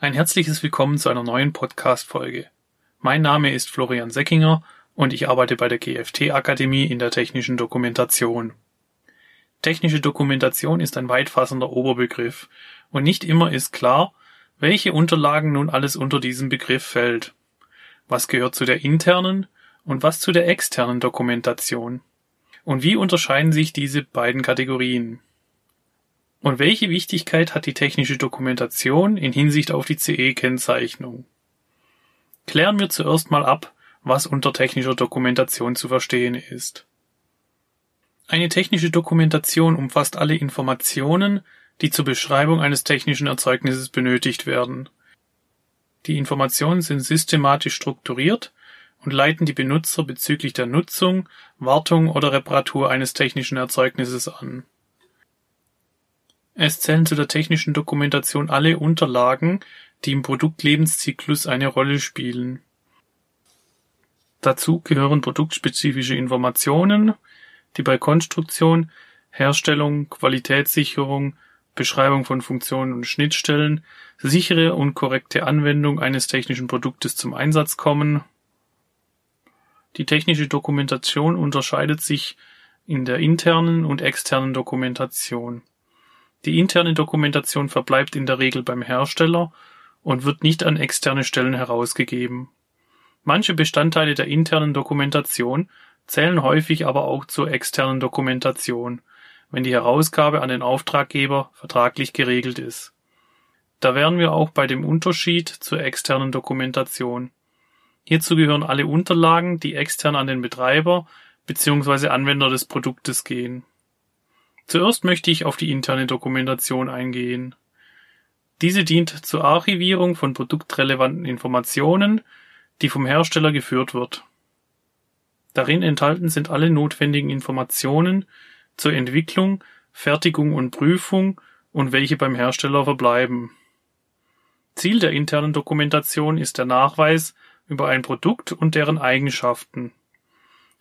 Ein herzliches Willkommen zu einer neuen Podcast-Folge. Mein Name ist Florian Seckinger und ich arbeite bei der GFT Akademie in der technischen Dokumentation. Technische Dokumentation ist ein weitfassender Oberbegriff und nicht immer ist klar, welche Unterlagen nun alles unter diesen Begriff fällt. Was gehört zu der internen und was zu der externen Dokumentation? Und wie unterscheiden sich diese beiden Kategorien? Und welche Wichtigkeit hat die technische Dokumentation in Hinsicht auf die CE-Kennzeichnung? Klären wir zuerst mal ab, was unter technischer Dokumentation zu verstehen ist. Eine technische Dokumentation umfasst alle Informationen, die zur Beschreibung eines technischen Erzeugnisses benötigt werden. Die Informationen sind systematisch strukturiert und leiten die Benutzer bezüglich der Nutzung, Wartung oder Reparatur eines technischen Erzeugnisses an. Es zählen zu der technischen Dokumentation alle Unterlagen, die im Produktlebenszyklus eine Rolle spielen. Dazu gehören produktspezifische Informationen, die bei Konstruktion, Herstellung, Qualitätssicherung, Beschreibung von Funktionen und Schnittstellen, sichere und korrekte Anwendung eines technischen Produktes zum Einsatz kommen. Die technische Dokumentation unterscheidet sich in der internen und externen Dokumentation. Die interne Dokumentation verbleibt in der Regel beim Hersteller und wird nicht an externe Stellen herausgegeben. Manche Bestandteile der internen Dokumentation zählen häufig aber auch zur externen Dokumentation, wenn die Herausgabe an den Auftraggeber vertraglich geregelt ist. Da wären wir auch bei dem Unterschied zur externen Dokumentation. Hierzu gehören alle Unterlagen, die extern an den Betreiber bzw. Anwender des Produktes gehen Zuerst möchte ich auf die interne Dokumentation eingehen. Diese dient zur Archivierung von produktrelevanten Informationen, die vom Hersteller geführt wird. Darin enthalten sind alle notwendigen Informationen zur Entwicklung, Fertigung und Prüfung und welche beim Hersteller verbleiben. Ziel der internen Dokumentation ist der Nachweis über ein Produkt und deren Eigenschaften.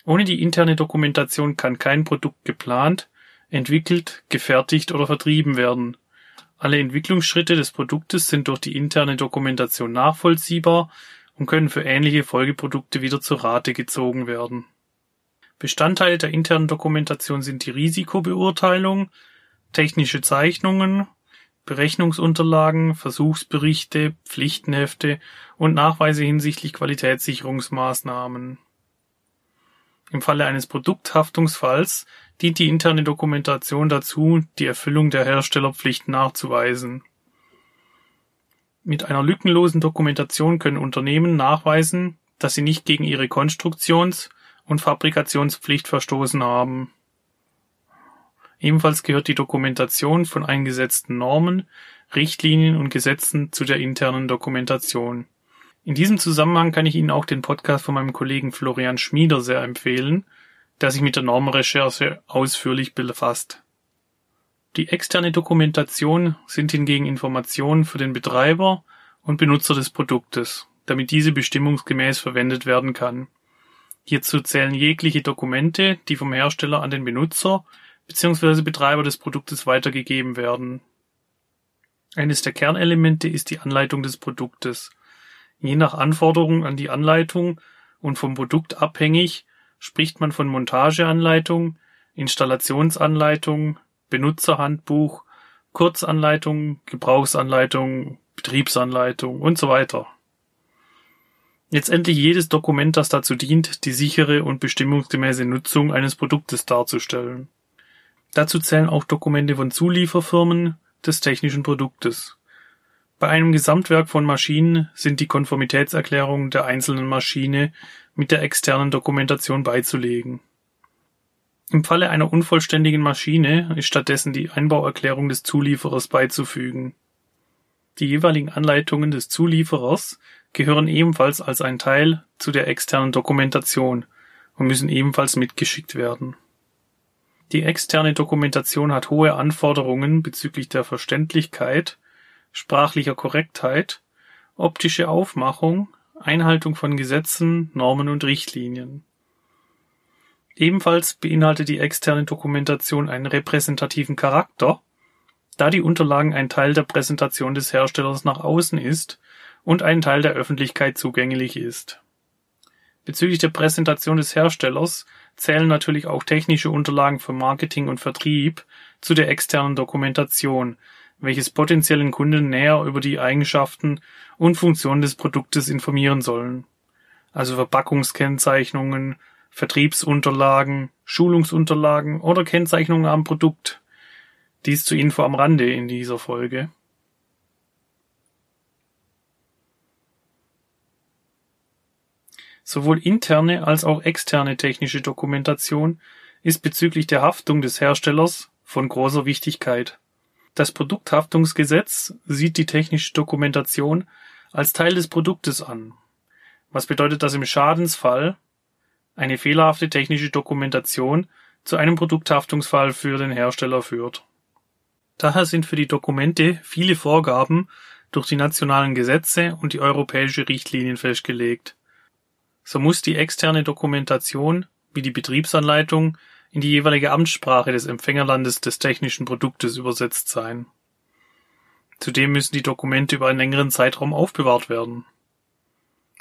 Ohne die interne Dokumentation kann kein Produkt geplant, entwickelt, gefertigt oder vertrieben werden. Alle Entwicklungsschritte des Produktes sind durch die interne Dokumentation nachvollziehbar und können für ähnliche Folgeprodukte wieder zur Rate gezogen werden. Bestandteile der internen Dokumentation sind die Risikobeurteilung, technische Zeichnungen, Berechnungsunterlagen, Versuchsberichte, Pflichtenhefte und Nachweise hinsichtlich Qualitätssicherungsmaßnahmen. Im Falle eines Produkthaftungsfalls dient die interne Dokumentation dazu, die Erfüllung der Herstellerpflicht nachzuweisen. Mit einer lückenlosen Dokumentation können Unternehmen nachweisen, dass sie nicht gegen ihre Konstruktions- und Fabrikationspflicht verstoßen haben. Ebenfalls gehört die Dokumentation von eingesetzten Normen, Richtlinien und Gesetzen zu der internen Dokumentation. In diesem Zusammenhang kann ich Ihnen auch den Podcast von meinem Kollegen Florian Schmieder sehr empfehlen, der sich mit der Normrecherche ausführlich befasst. Die externe Dokumentation sind hingegen Informationen für den Betreiber und Benutzer des Produktes, damit diese bestimmungsgemäß verwendet werden kann. Hierzu zählen jegliche Dokumente, die vom Hersteller an den Benutzer bzw. Betreiber des Produktes weitergegeben werden. Eines der Kernelemente ist die Anleitung des Produktes – Je nach Anforderung an die Anleitung und vom Produkt abhängig spricht man von Montageanleitung, Installationsanleitung, Benutzerhandbuch, Kurzanleitung, Gebrauchsanleitung, Betriebsanleitung und so weiter. Letztendlich jedes Dokument, das dazu dient, die sichere und bestimmungsgemäße Nutzung eines Produktes darzustellen. Dazu zählen auch Dokumente von Zulieferfirmen des technischen Produktes. Bei einem Gesamtwerk von Maschinen sind die Konformitätserklärungen der einzelnen Maschine mit der externen Dokumentation beizulegen. Im Falle einer unvollständigen Maschine ist stattdessen die Einbauerklärung des Zulieferers beizufügen. Die jeweiligen Anleitungen des Zulieferers gehören ebenfalls als ein Teil zu der externen Dokumentation und müssen ebenfalls mitgeschickt werden. Die externe Dokumentation hat hohe Anforderungen bezüglich der Verständlichkeit sprachlicher Korrektheit, optische Aufmachung, Einhaltung von Gesetzen, Normen und Richtlinien. Ebenfalls beinhaltet die externe Dokumentation einen repräsentativen Charakter, da die Unterlagen ein Teil der Präsentation des Herstellers nach außen ist und ein Teil der Öffentlichkeit zugänglich ist. Bezüglich der Präsentation des Herstellers zählen natürlich auch technische Unterlagen für Marketing und Vertrieb zu der externen Dokumentation, welches potenziellen Kunden näher über die Eigenschaften und Funktionen des Produktes informieren sollen. Also Verpackungskennzeichnungen, Vertriebsunterlagen, Schulungsunterlagen oder Kennzeichnungen am Produkt. Dies zur Info am Rande in dieser Folge. Sowohl interne als auch externe technische Dokumentation ist bezüglich der Haftung des Herstellers von großer Wichtigkeit. Das Produkthaftungsgesetz sieht die technische Dokumentation als Teil des Produktes an. Was bedeutet das im Schadensfall? Eine fehlerhafte technische Dokumentation zu einem Produkthaftungsfall für den Hersteller führt. Daher sind für die Dokumente viele Vorgaben durch die nationalen Gesetze und die europäische Richtlinien festgelegt. So muss die externe Dokumentation wie die Betriebsanleitung in die jeweilige Amtssprache des Empfängerlandes des technischen Produktes übersetzt sein. Zudem müssen die Dokumente über einen längeren Zeitraum aufbewahrt werden.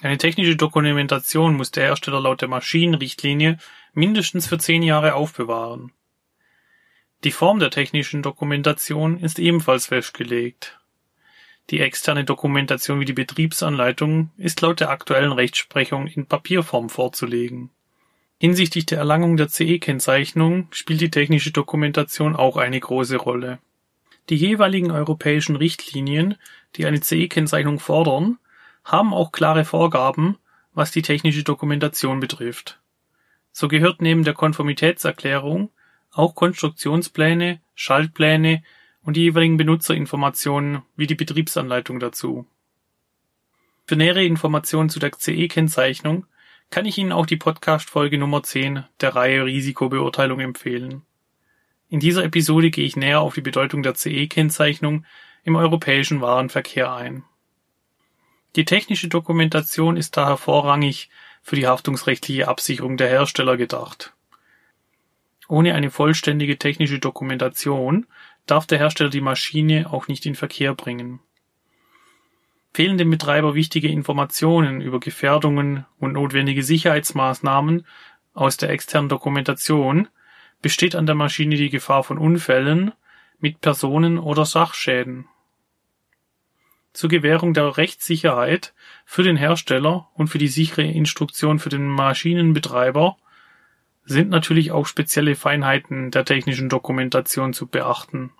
Eine technische Dokumentation muss der Hersteller laut der Maschinenrichtlinie mindestens für zehn Jahre aufbewahren. Die Form der technischen Dokumentation ist ebenfalls festgelegt. Die externe Dokumentation wie die Betriebsanleitung ist laut der aktuellen Rechtsprechung in Papierform vorzulegen. Hinsichtlich der Erlangung der CE-Kennzeichnung spielt die technische Dokumentation auch eine große Rolle. Die jeweiligen europäischen Richtlinien, die eine CE-Kennzeichnung fordern, haben auch klare Vorgaben, was die technische Dokumentation betrifft. So gehört neben der Konformitätserklärung auch Konstruktionspläne, Schaltpläne und die jeweiligen Benutzerinformationen wie die Betriebsanleitung dazu. Für nähere Informationen zu der CE-Kennzeichnung kann ich Ihnen auch die Podcast-Folge Nummer 10 der Reihe Risikobeurteilung empfehlen. In dieser Episode gehe ich näher auf die Bedeutung der CE-Kennzeichnung im europäischen Warenverkehr ein. Die technische Dokumentation ist daher vorrangig für die haftungsrechtliche Absicherung der Hersteller gedacht. Ohne eine vollständige technische Dokumentation darf der Hersteller die Maschine auch nicht in Verkehr bringen. Fehlen dem Betreiber wichtige Informationen über Gefährdungen und notwendige Sicherheitsmaßnahmen aus der externen Dokumentation, besteht an der Maschine die Gefahr von Unfällen mit Personen oder Sachschäden. Zur Gewährung der Rechtssicherheit für den Hersteller und für die sichere Instruktion für den Maschinenbetreiber sind natürlich auch spezielle Feinheiten der technischen Dokumentation zu beachten.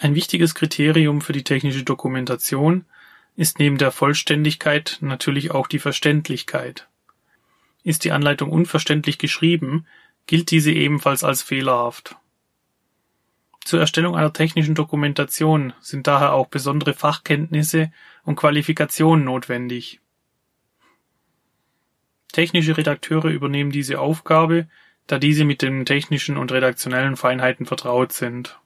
Ein wichtiges Kriterium für die technische Dokumentation ist neben der Vollständigkeit natürlich auch die Verständlichkeit. Ist die Anleitung unverständlich geschrieben, gilt diese ebenfalls als fehlerhaft. Zur Erstellung einer technischen Dokumentation sind daher auch besondere Fachkenntnisse und Qualifikationen notwendig. Technische Redakteure übernehmen diese Aufgabe, da diese mit den technischen und redaktionellen Feinheiten vertraut sind.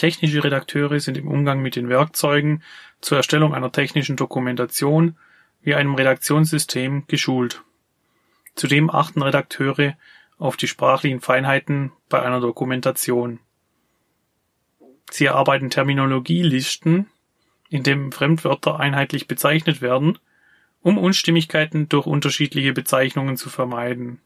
Technische Redakteure sind im Umgang mit den Werkzeugen zur Erstellung einer technischen Dokumentation wie einem Redaktionssystem geschult. Zudem achten Redakteure auf die sprachlichen Feinheiten bei einer Dokumentation. Sie erarbeiten Terminologielisten, in dem Fremdwörter einheitlich bezeichnet werden um Unstimmigkeiten durch unterschiedliche Bezeichnungen zu vermeiden.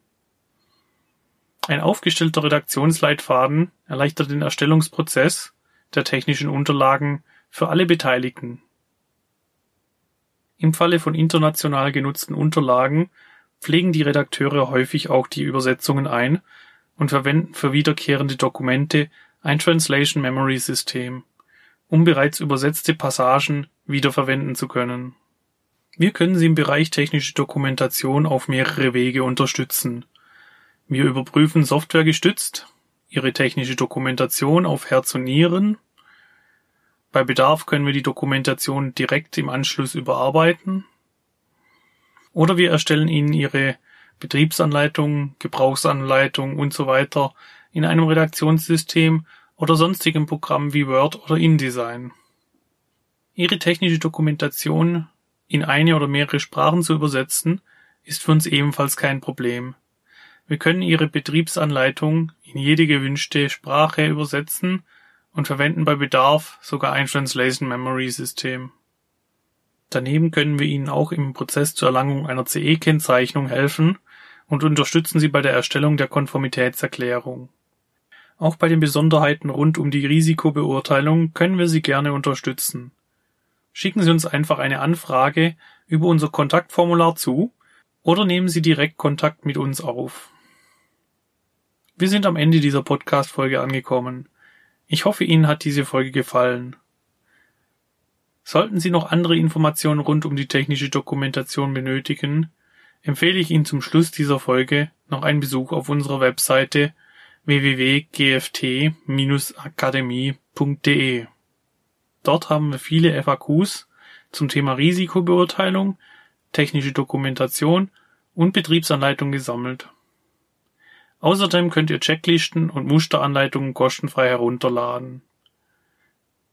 Ein aufgestellter Redaktionsleitfaden erleichtert den Erstellungsprozess der technischen Unterlagen für alle Beteiligten. Im Falle von international genutzten Unterlagen pflegen die Redakteure häufig auch die Übersetzungen ein und verwenden für wiederkehrende Dokumente ein Translation Memory System, um bereits übersetzte Passagen wiederverwenden zu können wir können Sie im Bereich technische Dokumentation auf mehrere Wege unterstützen. Wir überprüfen softwaregestützt Ihre technische Dokumentation auf Herz und Nieren. Bei Bedarf können wir die Dokumentation direkt im Anschluss überarbeiten. Oder wir erstellen Ihnen Ihre Betriebsanleitung, Gebrauchsanleitung und so weiter in einem Redaktionssystem oder sonstigem Programm wie Word oder InDesign. Ihre technische Dokumentation in eine oder mehrere Sprachen zu übersetzen, ist für uns ebenfalls kein Problem. Wir können Ihre Betriebsanleitung in jede gewünschte Sprache übersetzen und verwenden bei Bedarf sogar ein Translation Memory System. Daneben können wir Ihnen auch im Prozess zur Erlangung einer CE-Kennzeichnung helfen und unterstützen Sie bei der Erstellung der Konformitätserklärung. Auch bei den Besonderheiten rund um die Risikobeurteilung können wir Sie gerne unterstützen. Schicken Sie uns einfach eine Anfrage über unser Kontaktformular zu oder nehmen Sie direkt Kontakt mit uns auf. Wir sind am Ende dieser Podcast-Folge angekommen. Ich hoffe, Ihnen hat diese Folge gefallen. Sollten Sie noch andere Informationen rund um die technische Dokumentation benötigen, empfehle ich Ihnen zum Schluss dieser Folge noch einen Besuch auf unserer Webseite www.gft-akademie.de. Dort haben wir viele FAQs zum Thema Risikobeurteilung, technische Dokumentation und Betriebsanleitung gesammelt. Außerdem könnt ihr Checklisten und Musteranleitungen kostenfrei herunterladen.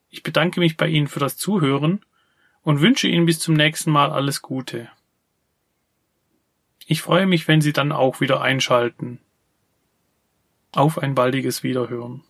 Ich bedanke mich bei Ihnen für das Zuhören und wünsche Ihnen bis zum nächsten Mal alles Gute. Ich freue mich, wenn Sie dann auch wieder einschalten. Auf ein baldiges Wiederhören.